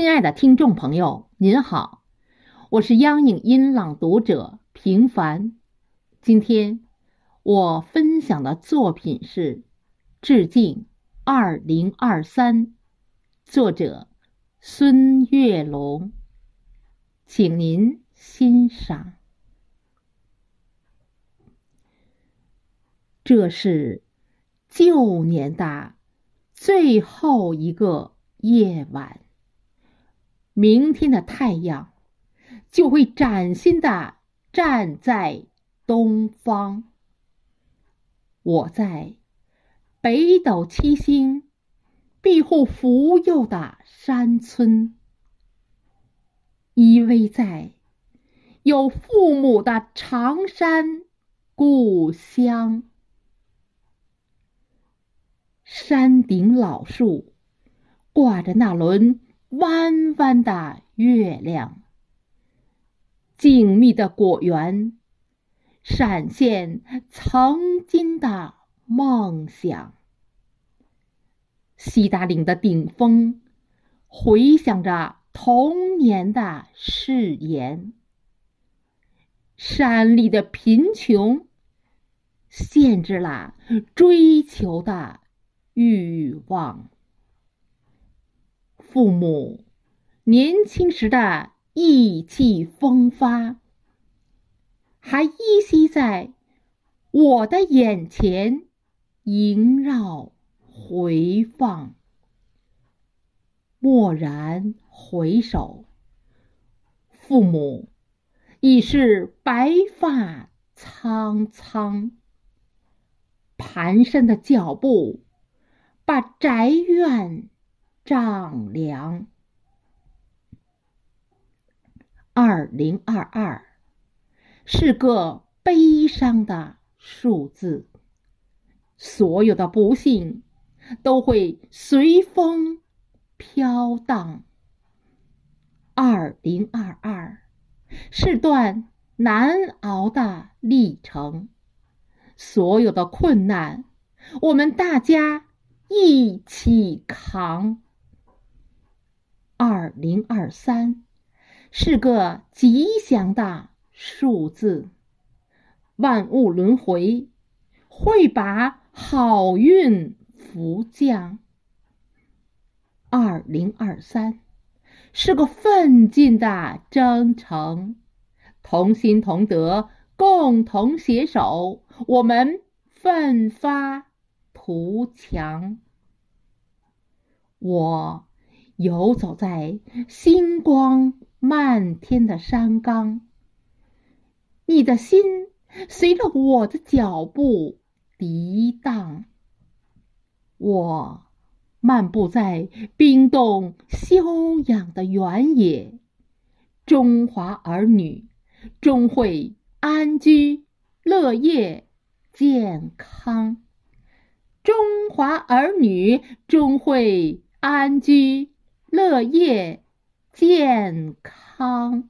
亲爱的听众朋友，您好，我是央影音朗读者平凡。今天我分享的作品是《致敬二零二三》，作者孙月龙，请您欣赏。这是旧年的最后一个夜晚。明天的太阳就会崭新的站在东方。我在北斗七星庇护福佑的山村，依偎在有父母的长山故乡。山顶老树挂着那轮。弯弯的月亮，静谧的果园，闪现曾经的梦想。西达岭的顶峰，回响着童年的誓言。山里的贫穷，限制了追求的欲望。父母年轻时的意气风发，还依稀在我的眼前萦绕回放。蓦然回首，父母已是白发苍苍，蹒跚的脚步把宅院。丈量。二零二二是个悲伤的数字，所有的不幸都会随风飘荡。二零二二是段难熬的历程，所有的困难，我们大家一起扛。二零二三是个吉祥的数字，万物轮回会把好运福降。二零二三是个奋进的征程，同心同德，共同携手，我们奋发图强。我。游走在星光漫天的山岗，你的心随着我的脚步涤荡。我漫步在冰冻休养的原野，中华儿女终会安居乐业、健康。中华儿女终会安居。乐业健康。